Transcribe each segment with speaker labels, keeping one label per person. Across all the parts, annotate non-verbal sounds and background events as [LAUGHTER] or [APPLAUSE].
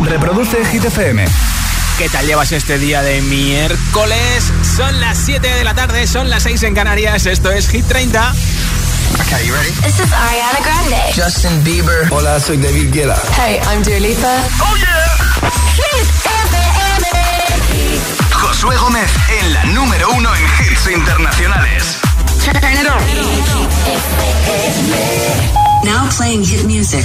Speaker 1: Reproduce Hit FM.
Speaker 2: ¿Qué tal llevas este día de miércoles? Son las 7 de la tarde, son las 6 en Canarias. Esto es Hit 30.
Speaker 3: Okay, you ready?
Speaker 4: This is Ariana Grande.
Speaker 3: Justin Bieber.
Speaker 5: Hola, soy David Guetta.
Speaker 4: Hey, I'm Dua Lipa.
Speaker 1: Oh yeah.
Speaker 4: Hit FM.
Speaker 1: Josué Gómez en la número uno en hits internacionales.
Speaker 4: Turn.
Speaker 6: Now playing hit music.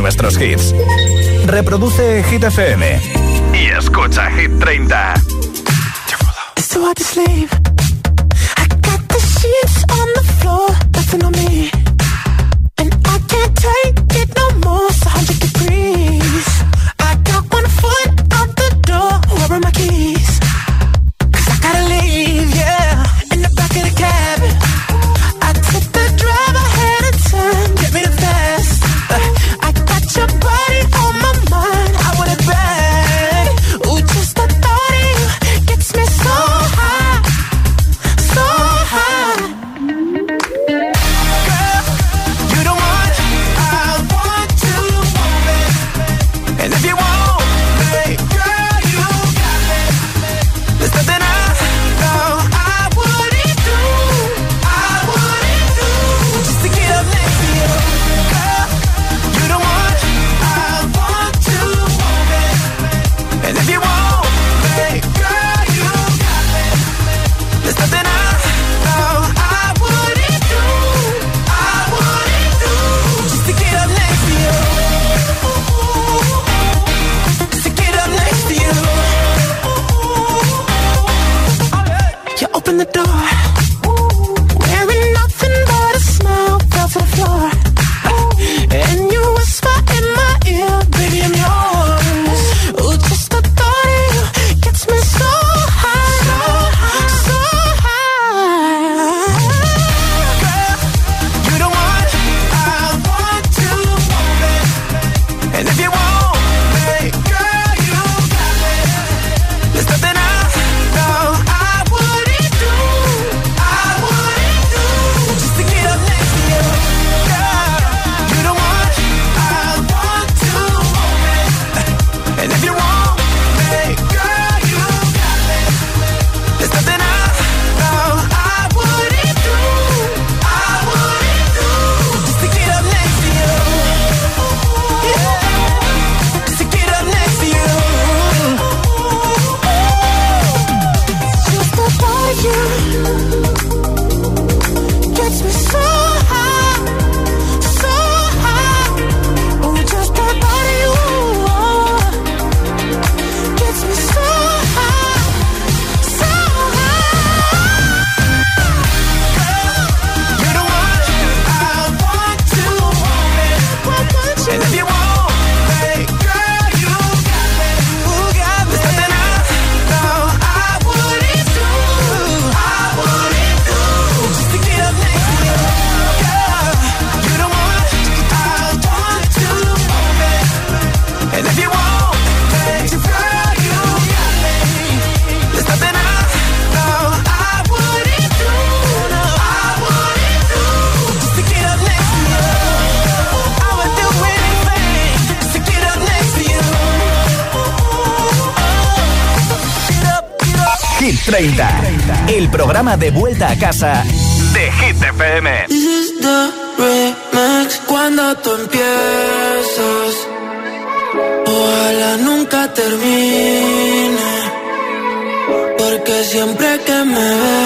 Speaker 1: nuestros hits. Reproduce Hit FM. Hit 30,
Speaker 7: el programa de vuelta a casa de Hit FM.
Speaker 8: This is the remix cuando tú empiezas. Ojalá nunca termine. Porque siempre que me besas,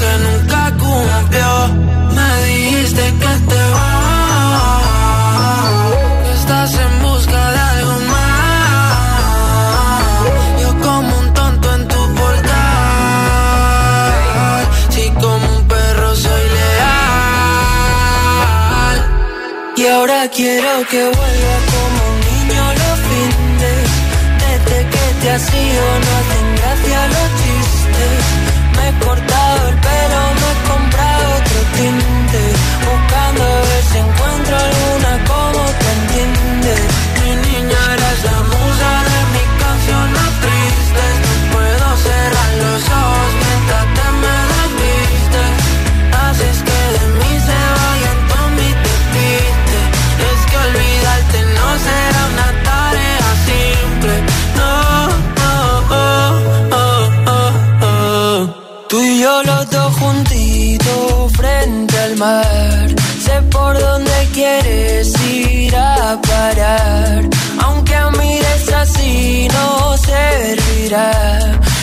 Speaker 8: que nunca cumplió. Me dijiste que te vas, estás en busca de algo más. Yo como un tonto en tu portal, si como un perro soy leal. Y ahora quiero que vuelva como un niño los fines. Desde que te has ido no hacen Sé por dónde quieres ir a parar. Aunque a mires así no servirá.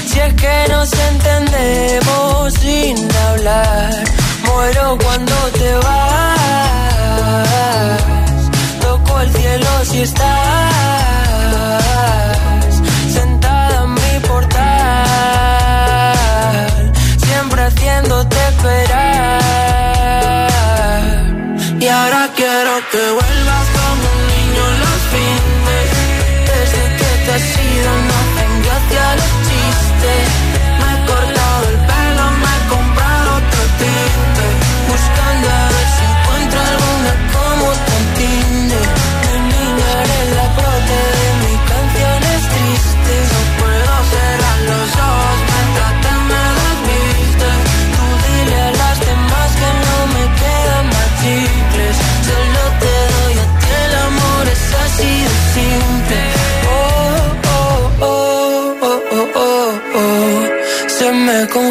Speaker 8: Si es que nos entendemos sin hablar. Muero cuando te vas. Toco el cielo si estás sentada en mi portal, siempre haciéndote que vuelvas como un niño los fines. Desde que te has ido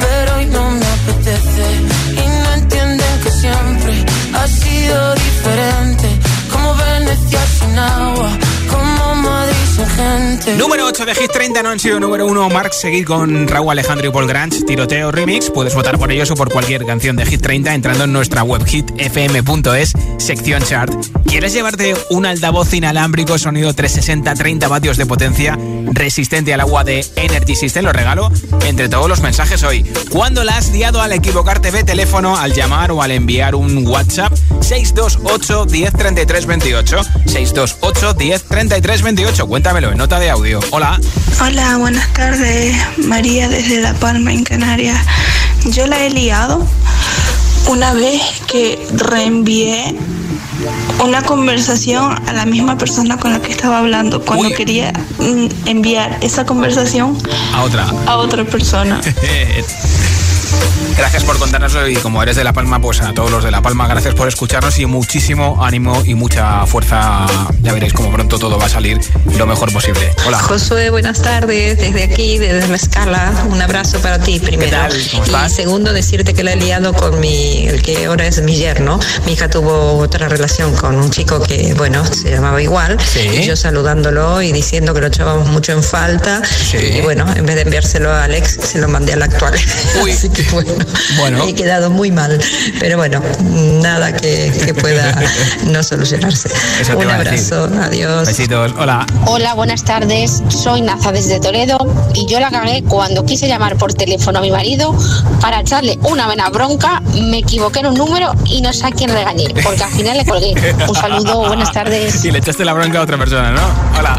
Speaker 8: pero hoy no me apetece. Y no entienden que siempre ha sido diferente. Como Venecia sin agua, como Madrid sin gente.
Speaker 2: Número 8 de Hit 30 no han sido número 1 Mark seguir con Raúl Alejandro y Paul Granch Tiroteo Remix. Puedes votar por ellos o por cualquier canción de Hit 30 Entrando en nuestra web hitfm.es Sección chart. ¿Quieres llevarte un altavoz inalámbrico Sonido 360, 30 vatios de potencia Resistente al agua de Energy System Lo regalo entre todos los mensajes hoy. ¿Cuándo la has liado al equivocarte de teléfono Al llamar o al enviar un WhatsApp. 628 10 33 28 628 10 33 28 Cuéntamelo en nota de audio Hola
Speaker 9: Hola, buenas tardes. María desde La Palma, en Canarias. Yo la he liado una vez que reenvié una conversación a la misma persona con la que estaba hablando cuando
Speaker 2: Uy.
Speaker 9: quería mm, enviar esa conversación
Speaker 2: A otra
Speaker 9: a otra persona. [LAUGHS]
Speaker 2: Gracias por contárnoslo y como eres de La Palma, pues a todos los de La Palma, gracias por escucharnos y muchísimo ánimo y mucha fuerza. Ya veréis como pronto todo va a salir lo mejor posible. Hola.
Speaker 10: Josué, buenas tardes. Desde aquí, desde Mezcala, un abrazo para ti primero. Y segundo, decirte que la he liado con mi, el que ahora es mi yerno. Mi hija tuvo otra relación con un chico que, bueno, se llamaba igual.
Speaker 2: Sí.
Speaker 10: Y yo saludándolo y diciendo que lo echábamos mucho en falta.
Speaker 2: Sí.
Speaker 10: Y bueno, en vez de enviárselo a Alex, se lo mandé al actual. [LAUGHS]
Speaker 2: Uy.
Speaker 10: Así que bueno,
Speaker 2: Bueno.
Speaker 10: he quedado muy mal. Pero bueno, nada que, que pueda no solucionarse.
Speaker 2: Eso
Speaker 10: un
Speaker 2: a
Speaker 10: abrazo, adiós.
Speaker 2: Besitos. Hola.
Speaker 11: Hola, buenas tardes. Soy Naza desde Toledo y yo la cagué cuando quise llamar por teléfono a mi marido para echarle una buena bronca. Me equivoqué en un número y no sé a quién regañé, porque al final le colgué. Un saludo, buenas tardes. [LAUGHS]
Speaker 2: Y le echaste la bronca a otra persona, ¿no? Hola.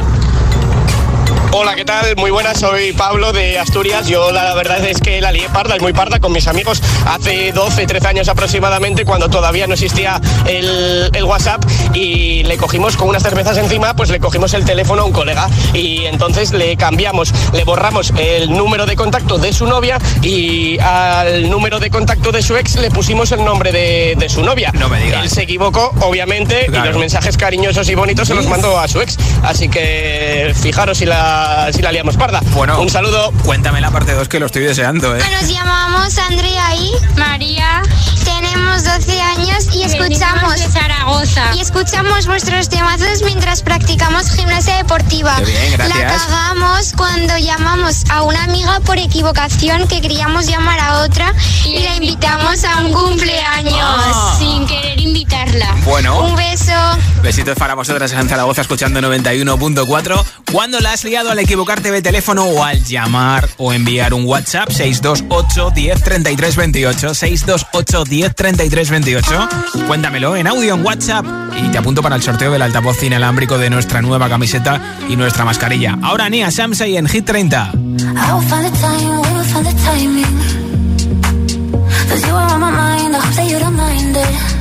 Speaker 12: Hola, ¿qué tal? Muy buenas, soy Pablo de Asturias. Yo la verdad es que la lié parda, es muy parda con mis amigos hace 12, 13 años aproximadamente, cuando todavía no existía el, el WhatsApp y le cogimos con unas cervezas encima, pues le cogimos el teléfono a un colega y entonces le cambiamos, le borramos el número de contacto de su novia y al número de contacto de su ex le pusimos el nombre de, de su novia.
Speaker 2: No me digas.
Speaker 12: Él se equivocó, obviamente,
Speaker 2: Claro.
Speaker 12: y los mensajes cariñosos y bonitos se los mandó a su ex. Así que fijaros si la, si la liamos parda.
Speaker 2: Bueno.
Speaker 12: Un saludo.
Speaker 2: Cuéntame la parte 2 que lo estoy deseando, ¿eh?
Speaker 13: Nos llamamos Andrea y María. Tenemos 12 años y escuchamos
Speaker 14: de Zaragoza.
Speaker 13: y escuchamos vuestros temazos mientras practicamos gimnasia deportiva.
Speaker 2: Qué bien, gracias.
Speaker 13: La cagamos cuando llamamos a una amiga por equivocación que queríamos llamar a otra y, la invitamos a un cumpleaños.
Speaker 2: Besitos para vosotras en Zaragoza escuchando 91.4. ¿Cuándo la has liado al equivocarte de teléfono o al llamar o enviar un WhatsApp? 628 10 33 28. 628 10 33 28. Cuéntamelo en audio en WhatsApp y te apunto para el sorteo del altavoz inalámbrico de nuestra nueva camiseta y nuestra mascarilla. Ahora Nia Samsei en Hit 30.
Speaker 7: I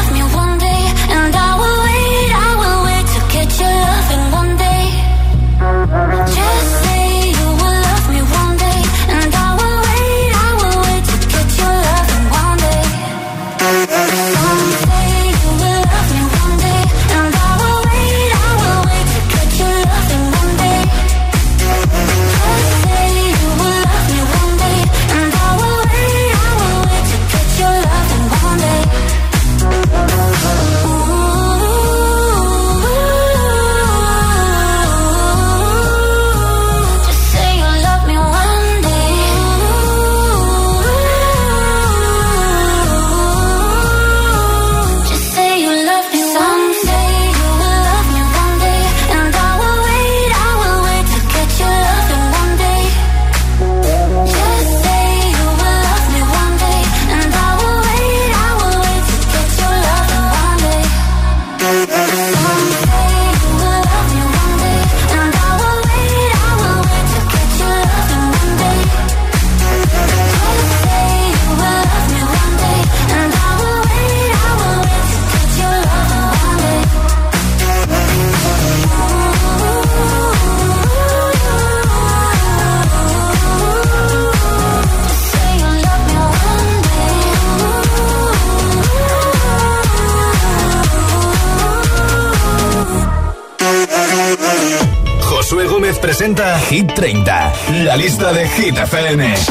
Speaker 7: 30. La lista de Hit FM.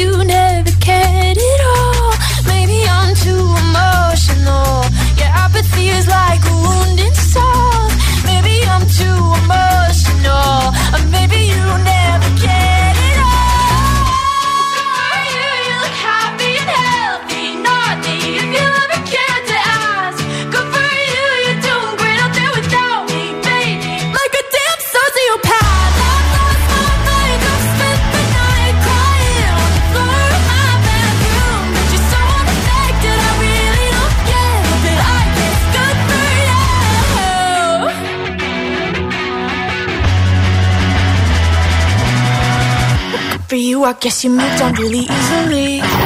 Speaker 15: you never cared at all. Maybe I'm too emotional. Your apathy is like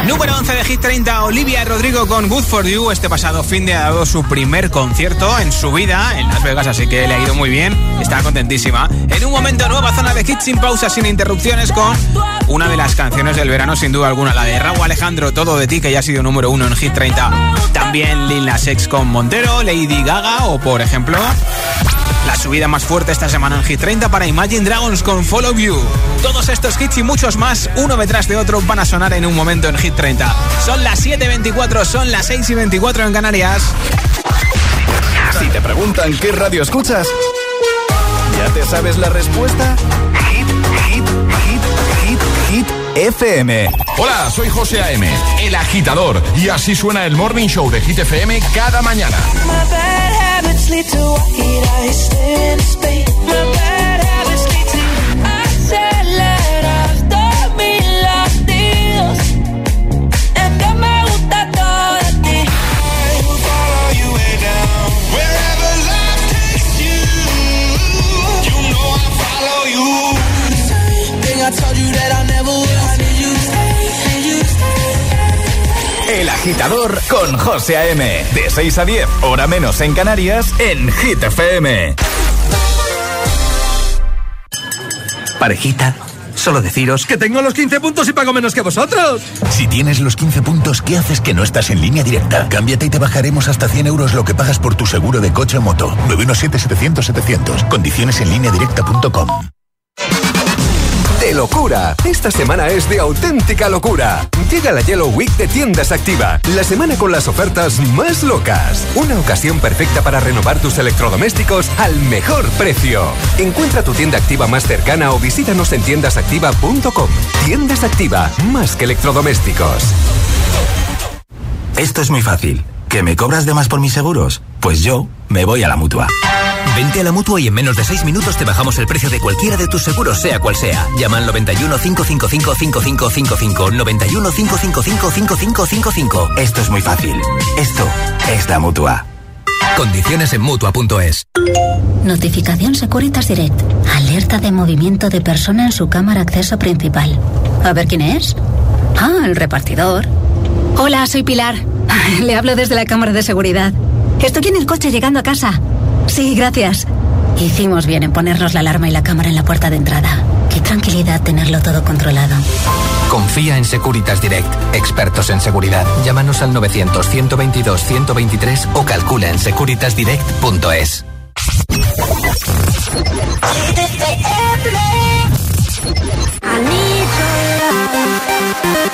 Speaker 2: Número 11 de Hit 30, Olivia Rodrigo con Good For You. Este pasado fin de ha dado su primer concierto en su vida en Las Vegas, así que le ha ido muy bien. Está contentísima. En un momento, nueva zona de hits sin pausa, sin interrupciones, con una de las canciones del verano, sin duda alguna, la de Raúl Alejandro, Todo de ti, que ya ha sido número uno en Hit 30. También Lil Nas X con Montero, Lady Gaga o, por ejemplo, la subida más fuerte esta semana en Hit 30 para Imagine Dragons con Follow You. Todos estos hits y muchos más, uno detrás de otro, van a sonar en un momento en Hit 30. Son las 7.24, son las 6.24 en Canarias.
Speaker 16: Si te preguntan qué radio escuchas, ¿ya te sabes la respuesta? Hit, hit, hit, hit, hit, FM.
Speaker 17: Hola, soy José A.M., el agitador, y así suena el Morning Show de Hit FM cada mañana.
Speaker 15: My bad
Speaker 16: José A.M. De 6 a 10, hora menos en Canarias, en Hit FM.
Speaker 18: Parejita, solo deciros que tengo los 15 puntos y pago menos que vosotros.
Speaker 19: Si tienes los 15 puntos, ¿qué haces que no estás en línea directa? Cámbiate y te bajaremos hasta 100 euros lo que pagas por tu seguro de coche o moto. 917-700-700. Condiciones en línea directa.com.
Speaker 20: De locura. Esta semana es de auténtica locura. Llega la Yellow Week de Tiendas Activa, la semana con las ofertas más locas. Una ocasión perfecta para renovar tus electrodomésticos al mejor precio. Encuentra tu tienda activa más cercana o visítanos en tiendasactiva.com. Tiendas Activa, más que electrodomésticos.
Speaker 18: Esto es muy fácil. ¿Que me cobras de más por mis seguros? Pues yo me voy a la mutua.
Speaker 21: Vente a la mutua y en menos de 6 minutos te bajamos el precio de cualquiera de tus seguros, sea cual sea. Llama al 91 555 5555. 91 555 5555.
Speaker 18: Esto es muy fácil. Esto es la mutua.
Speaker 21: Condiciones en mutua.es.
Speaker 22: Notificación Securitas Direct. Alerta de movimiento de persona en su cámara acceso principal. A ver quién es. Ah, el repartidor.
Speaker 23: Hola, soy Pilar. Le hablo desde la cámara de seguridad. Estoy en el coche llegando a casa. Sí, gracias.
Speaker 22: Hicimos bien en ponernos la alarma y la cámara en la puerta de entrada. Qué tranquilidad tenerlo todo controlado.
Speaker 21: Confía en Securitas Direct, expertos en seguridad. Llámanos al 900-122-123 o calcula en securitasdirect.es.
Speaker 15: I need your love.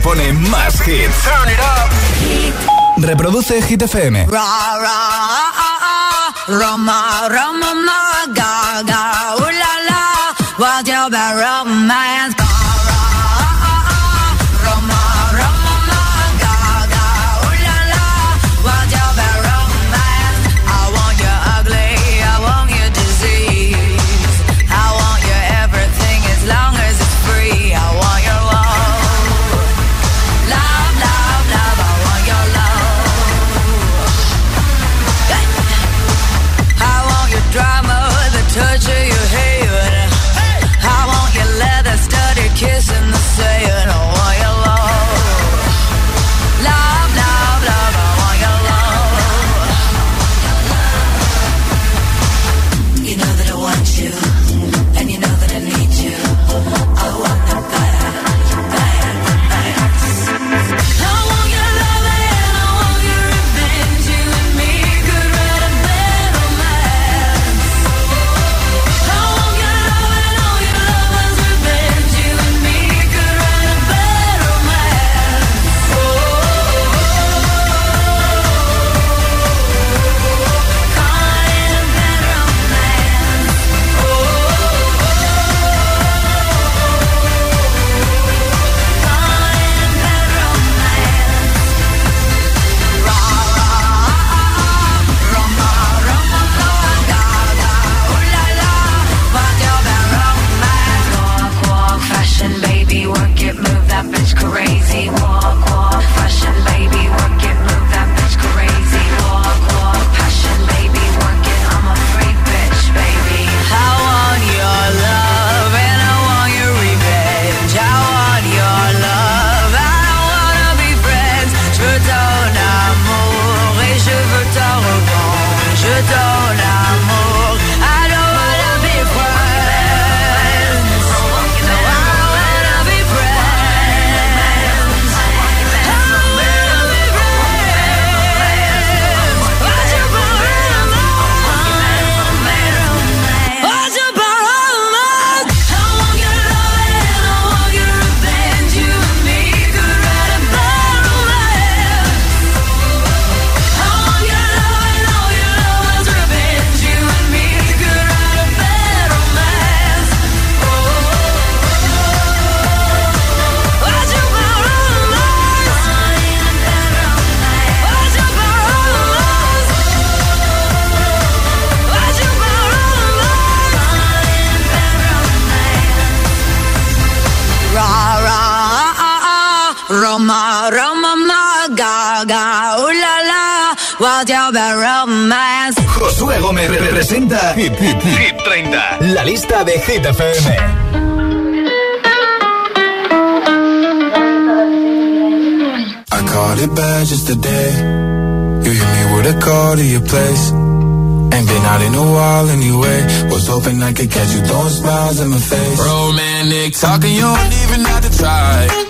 Speaker 16: pone más hits.
Speaker 7: Turn it up. Reproduce Hit FM.
Speaker 24: Ra, ra, ah, ah, ah, rama, rama, ma, ga, ga. Roma, Roma, ma, Gaga, ooh la la, what's your bad romance?
Speaker 16: Josué Gómez representa Hit, Hit, Hit 30, la lista de Hit FM.
Speaker 25: I caught it bad just today. You hit me with a call to your place. Ain't been out in a while anyway. Was hoping I could catch you throwing smiles in my face.
Speaker 26: Romantic talking, you don't even have to try.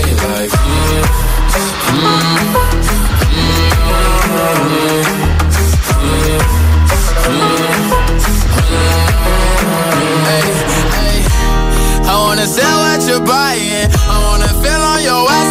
Speaker 26: I wanna sell what you're buying. I wanna feel on your ass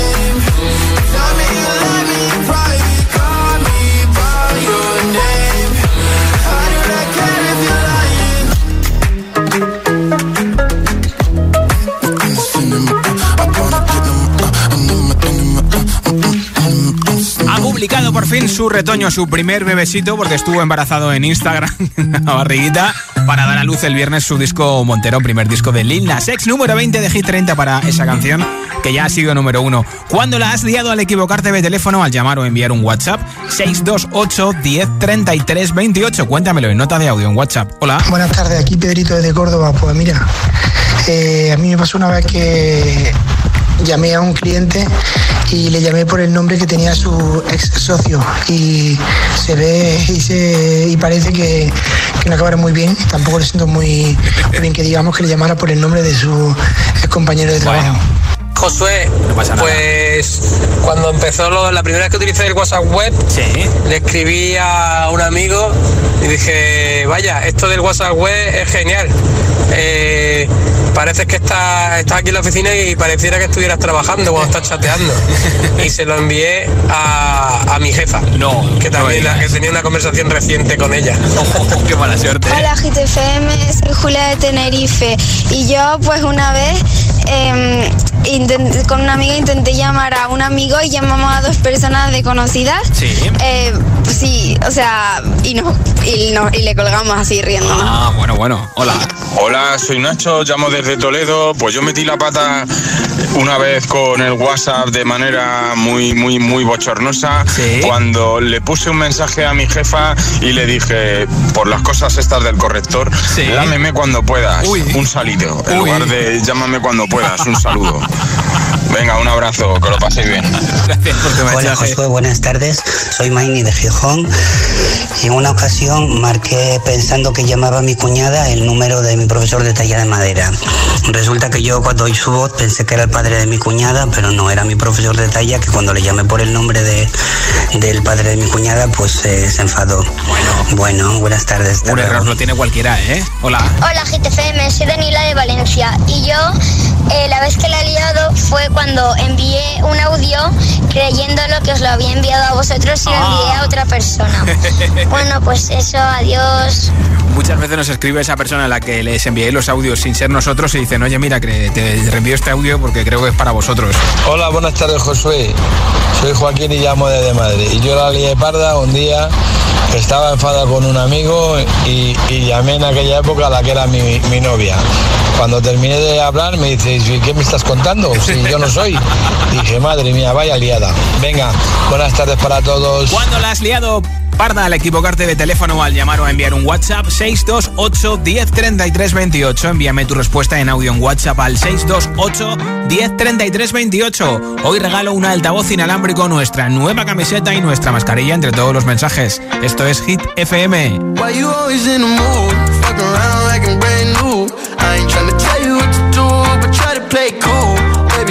Speaker 2: Por fin su retoño, su primer bebesito, porque estuvo embarazado en Instagram, [LAUGHS] la barriguita, para dar a luz el viernes su disco Montero, primer disco de Lil Nas X, número 20 de Hit 30 para esa canción, que ya ha sido número uno. ¿Cuándo la has liado al equivocarte de teléfono, al llamar o enviar un WhatsApp? 628 10 33 28. Cuéntamelo en nota de audio en WhatsApp. Hola.
Speaker 27: Buenas tardes, aquí Pedrito desde Córdoba. Pues mira, eh, a mí me pasó una vez que llamé a un cliente y le llamé por el nombre que tenía su ex socio y se ve y, se, y parece que, que no acabaron muy bien. Tampoco le siento muy, muy bien que digamos que le llamara por el nombre de su ex compañero de trabajo.
Speaker 28: Josué, pues cuando empezó lo- la primera vez que utilicé el WhatsApp web, le escribí a un amigo y dije, vaya, esto del WhatsApp web es genial. Eh, parece que estás está aquí en la oficina y pareciera que estuvieras trabajando cuando estás chateando. Y se lo envié a, a mi jefa, que también la- que tenía una conversación reciente con ella. [LAUGHS]
Speaker 2: Qué mala suerte.
Speaker 29: Hola GTFM, soy Julia de Tenerife y yo pues una vez em, con una amiga intenté llamar a un amigo y llamamos a dos personas desconocidas.
Speaker 2: Sí.
Speaker 29: Eh, sí, o sea, y, no, y, no- y le colgamos así riendo.
Speaker 2: Ah, bueno, bueno. Hola.
Speaker 30: Hola, soy Nacho, llamo desde Toledo. Pues yo metí la pata una vez con el WhatsApp de manera muy, muy, muy bochornosa. Cuando le puse un mensaje a mi jefa y le dije, por las cosas estas del corrector, lámeme cuando puedas. Un salido. En lugar de llámame cuando puedas. Un saludo. Venga, un abrazo, que lo paséis bien.
Speaker 2: Gracias por tu
Speaker 31: Hola Josué, buenas tardes. Soy Maini de Gijón. Y en una ocasión marqué pensando que llamaba a mi cuñada el número de mi profesor de talla de madera. Resulta que yo cuando oí su voz pensé que era el padre de mi cuñada, pero no, era mi profesor de talla que cuando le llamé por el nombre de, del padre de mi cuñada, pues eh, se enfadó. Bueno, buenas tardes.
Speaker 2: Un error lo tiene cualquiera, ¿eh? Hola.
Speaker 29: Hola GTFM, soy Daniela de Valencia y yo eh, la vez que la he liado fue cuando envié un audio creyéndolo que os lo había enviado a vosotros y lo envié a otra persona. [LAUGHS] Bueno, pues eso, adiós.
Speaker 2: Muchas veces nos escribe esa persona a la que les envié los audios sin ser nosotros y dicen, oye, mira, que te reenvío este audio porque creo que es para vosotros.
Speaker 32: Hola, buenas tardes, Josué. Soy Joaquín y llamo desde Madrid. Y yo la lié parda un día estaba enfadado con un amigo y, y llamé en aquella época a la que era mi, mi novia. Cuando terminé de hablar me dice, "¿Y ¿qué me estás contando? Si yo no soy. Dije, madre mía, vaya liada. Venga, buenas tardes para todos.
Speaker 2: ¿Cuándo la has liado? Parda al equivocarte de teléfono o al llamar o enviar un WhatsApp 628 1033 28. Envíame tu respuesta en audio en WhatsApp al 628 1033 28. Hoy regalo un altavoz inalámbrico, nuestra nueva camiseta y nuestra mascarilla entre todos los mensajes. Esto es Hit FM.
Speaker 33: Play cool.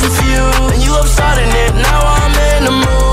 Speaker 33: Confused. And you love starting it. Now I'm in the mood.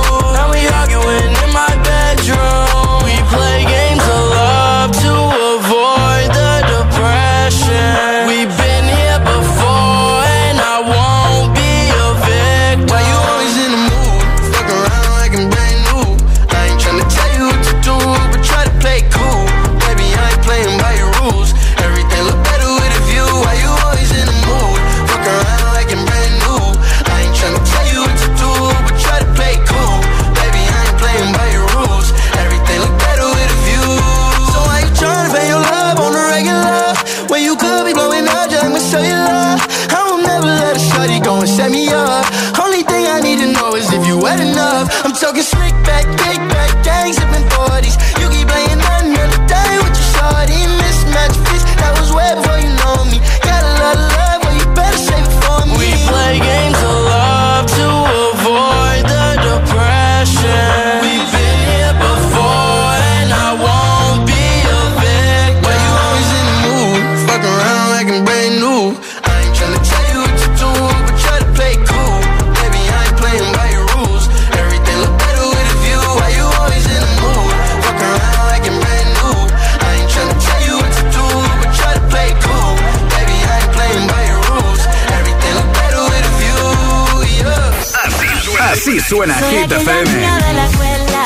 Speaker 34: Suena, Hit FM.
Speaker 7: de la escuela,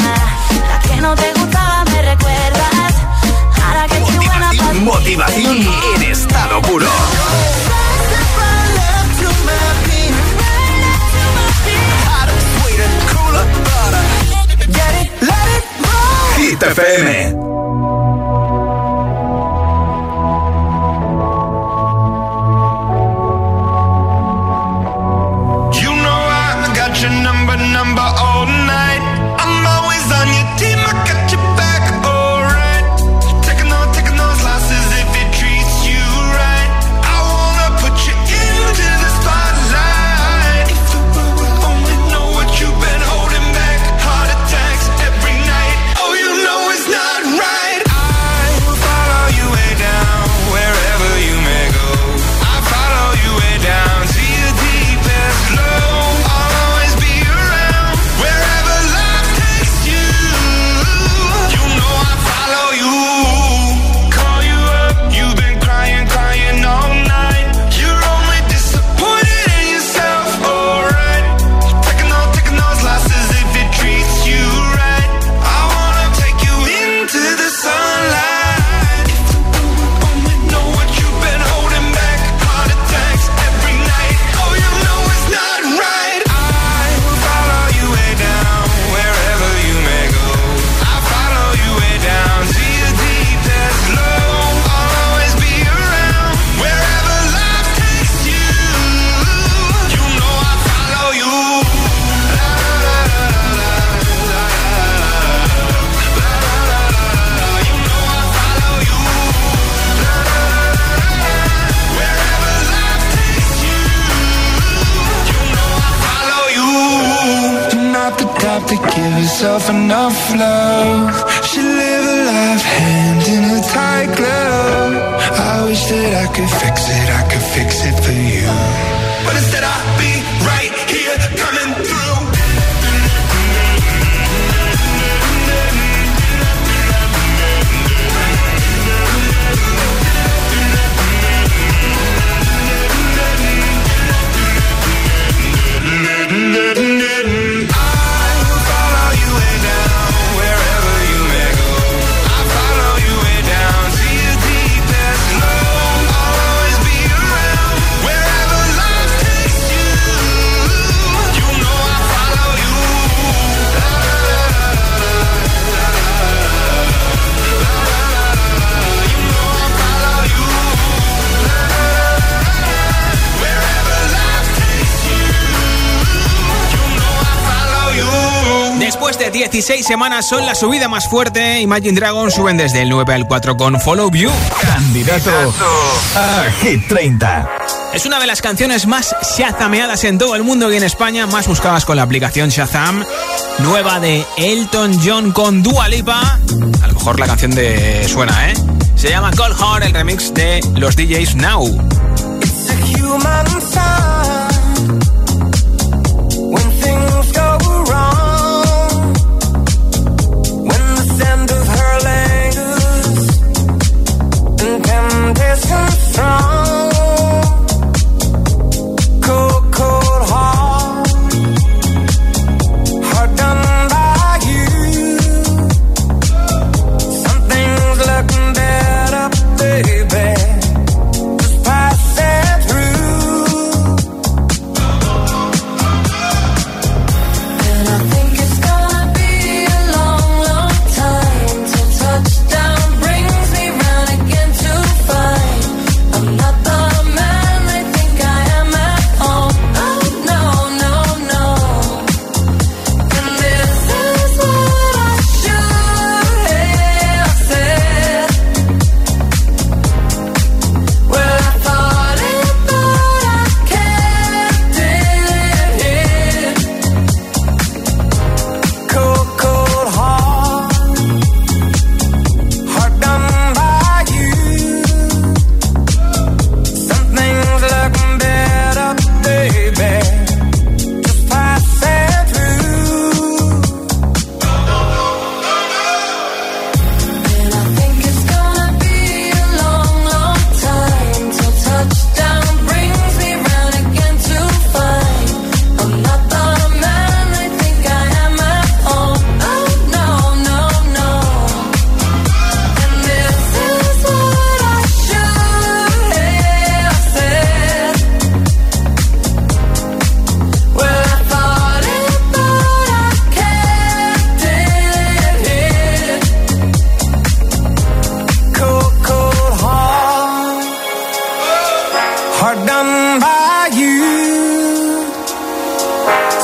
Speaker 7: la que no te gustaba, me recuerdas. Ahora que estoy buena pa' ti.
Speaker 34: Motivación en estado puro. Hit FM.
Speaker 33: myself enough love.
Speaker 2: 16 semanas son la subida más fuerte. Imagine Dragon suben desde el 9 al 4 con Follow You.
Speaker 16: Candidato a Hit 30.
Speaker 2: Es una de las canciones más shazameadas en todo el mundo y en España, más buscadas con la aplicación Shazam, nueva de Elton John con Dua Lipa. A lo mejor la canción de suena, ¿eh? Se llama Cold Heart, el remix de los DJs Now.
Speaker 8: It's a human sign, when things go wrong.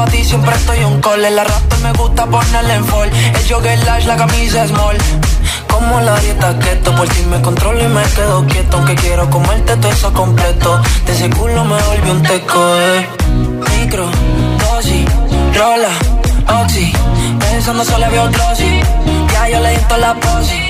Speaker 8: Sabe que pa' ti siempre estoy un call. La rap me gusta ponerle en fall. El jogger lash, la camisa small. Como la dieta keto, por ti me controlo y me quedo quieto. Aunque quiero comerte todo eso completo. De ese culo me volvió un teco, eh. Micro, dosis, rola, oxi. Pensando solo había otro sí. Ya yo le di la posi.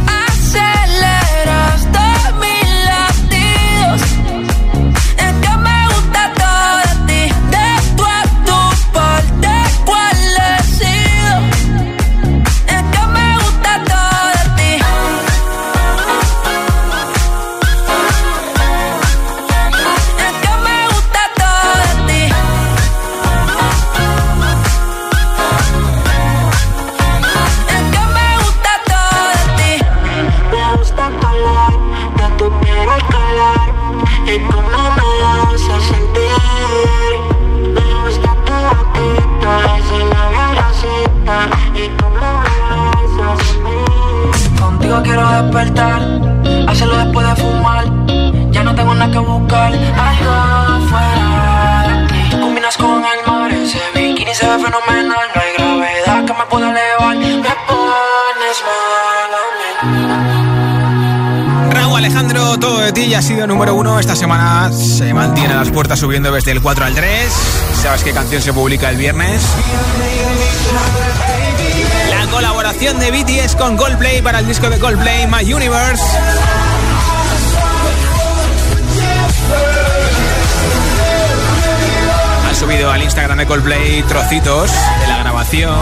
Speaker 35: Ti
Speaker 2: ha sido número uno. Esta semana se mantiene las puertas subiendo desde el 4 al 3. ¿Sabes qué canción se publica el viernes? La colaboración de BTS con Coldplay para el disco de Coldplay, My Universe. Han subido al Instagram de Coldplay trocitos de la grabación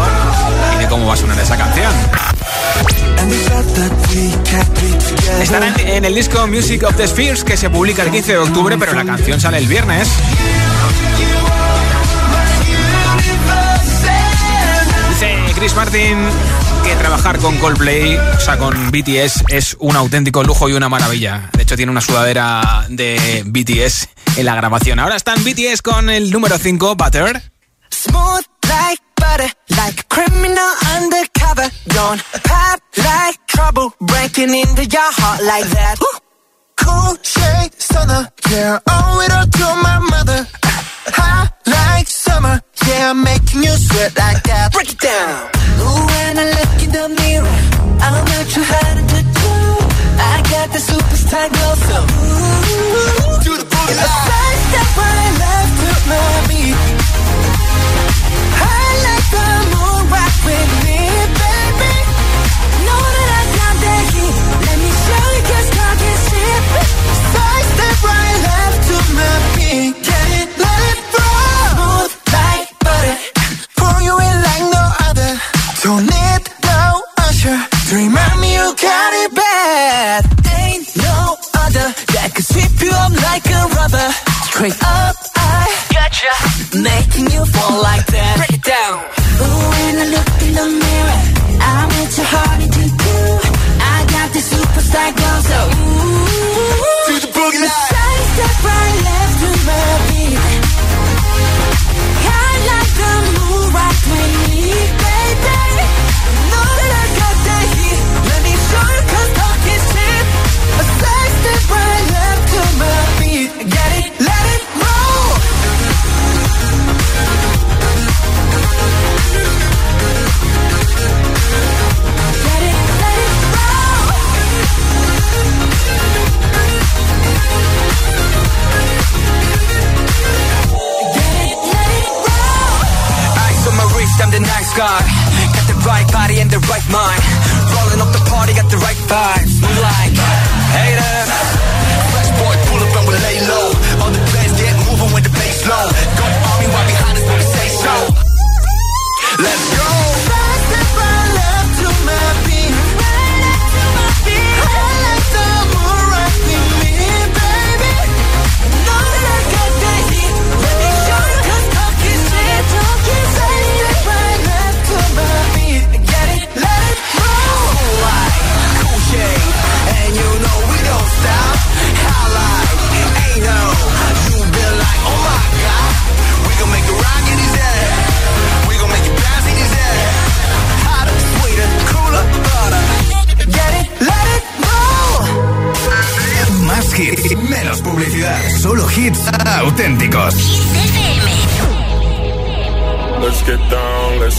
Speaker 2: y de cómo va a sonar esa canción. Estará en, el disco Music of the Spheres que se publica el 15 de octubre, pero la canción sale el viernes. Dice Chris Martin que trabajar con Coldplay, o sea, con BTS, es un auténtico lujo y una maravilla. De hecho, tiene una sudadera de BTS en la grabación. Ahora están BTS con el número 5, Butter.
Speaker 34: Smooth like butter, like criminal undercover. Don't pop like trouble, breaking into your heart like that. Cool shade stunner, yeah, owe it all to my mother. Hot like summer, yeah, making you sweat like that. Break it down. Ooh, when I look in the mirror, I'm not too hard to do. I got the superstar glow, so ooh,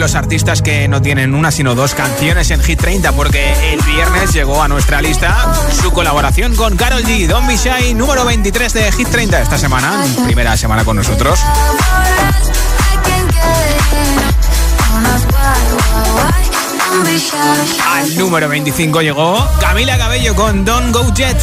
Speaker 2: Los artistas que no tienen una sino dos canciones en Hit 30 porque el viernes llegó a nuestra lista su colaboración con Carol G, Don Be Shy, número 23 de Hit 30 esta semana, primera semana con nosotros. Al número 25 llegó Camila Cabello con Don't Go Jet.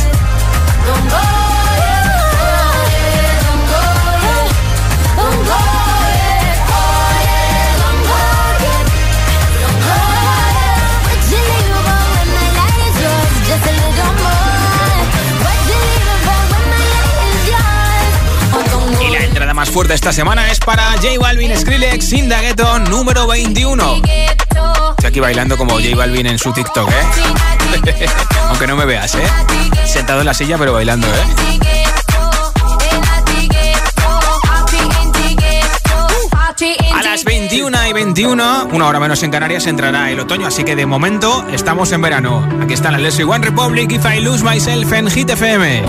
Speaker 2: Más fuerte esta semana es para J Balvin Skrillex Indagueto número 21. Estoy aquí bailando como J Balvin en su TikTok, ¿eh? [LAUGHS] Aunque no me veas, ¿eh? Sentado en la silla pero bailando, ¿eh? A las 21 y 21, una hora menos en Canarias, entrará el otoño, así que de momento estamos en verano. Aquí está la Leslie One Republic, If I Lose Myself en
Speaker 16: Hit FM.